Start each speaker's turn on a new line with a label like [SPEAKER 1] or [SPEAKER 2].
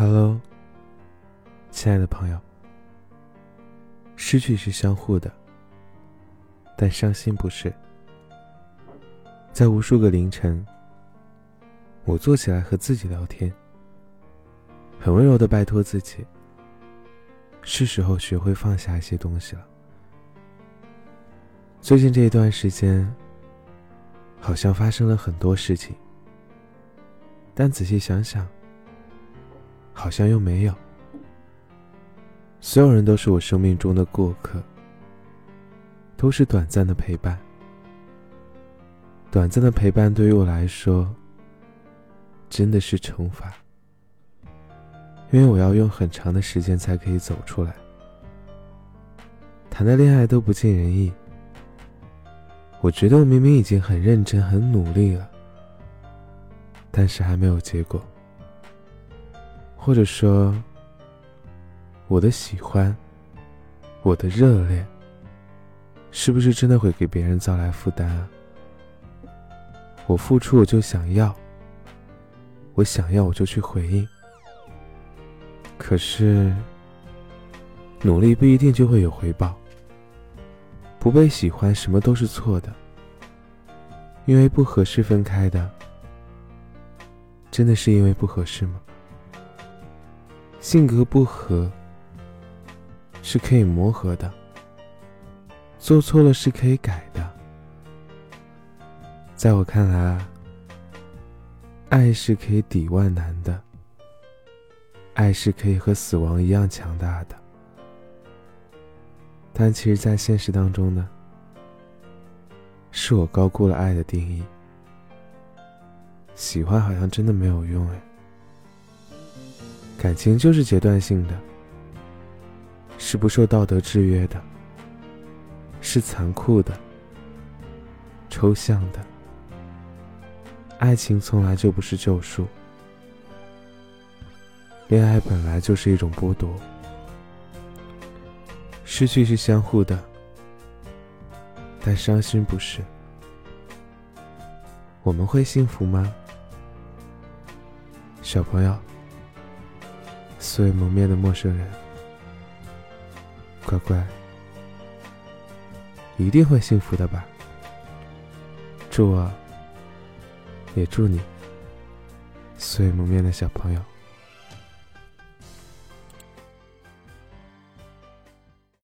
[SPEAKER 1] Hello，亲爱的朋友。失去是相互的，但伤心不是。在无数个凌晨，我坐起来和自己聊天，很温柔的拜托自己，是时候学会放下一些东西了。最近这一段时间，好像发生了很多事情，但仔细想想。好像又没有。所有人都是我生命中的过客，都是短暂的陪伴。短暂的陪伴对于我来说，真的是惩罚，因为我要用很长的时间才可以走出来。谈的恋爱都不尽人意，我觉得我明明已经很认真、很努力了，但是还没有结果。或者说，我的喜欢，我的热烈，是不是真的会给别人造来负担啊？我付出我就想要，我想要我就去回应。可是，努力不一定就会有回报。不被喜欢，什么都是错的。因为不合适分开的，真的是因为不合适吗？性格不合是可以磨合的，做错了是可以改的。在我看来啊，爱是可以抵万难的，爱是可以和死亡一样强大的。但其实，在现实当中呢，是我高估了爱的定义。喜欢好像真的没有用哎。感情就是阶段性的，是不受道德制约的，是残酷的、抽象的。爱情从来就不是救赎，恋爱本来就是一种剥夺。失去是相互的，但伤心不是。我们会幸福吗，小朋友？素未谋面的陌生人，乖乖，一定会幸福的吧？祝我，也祝你，素未谋面的小朋友。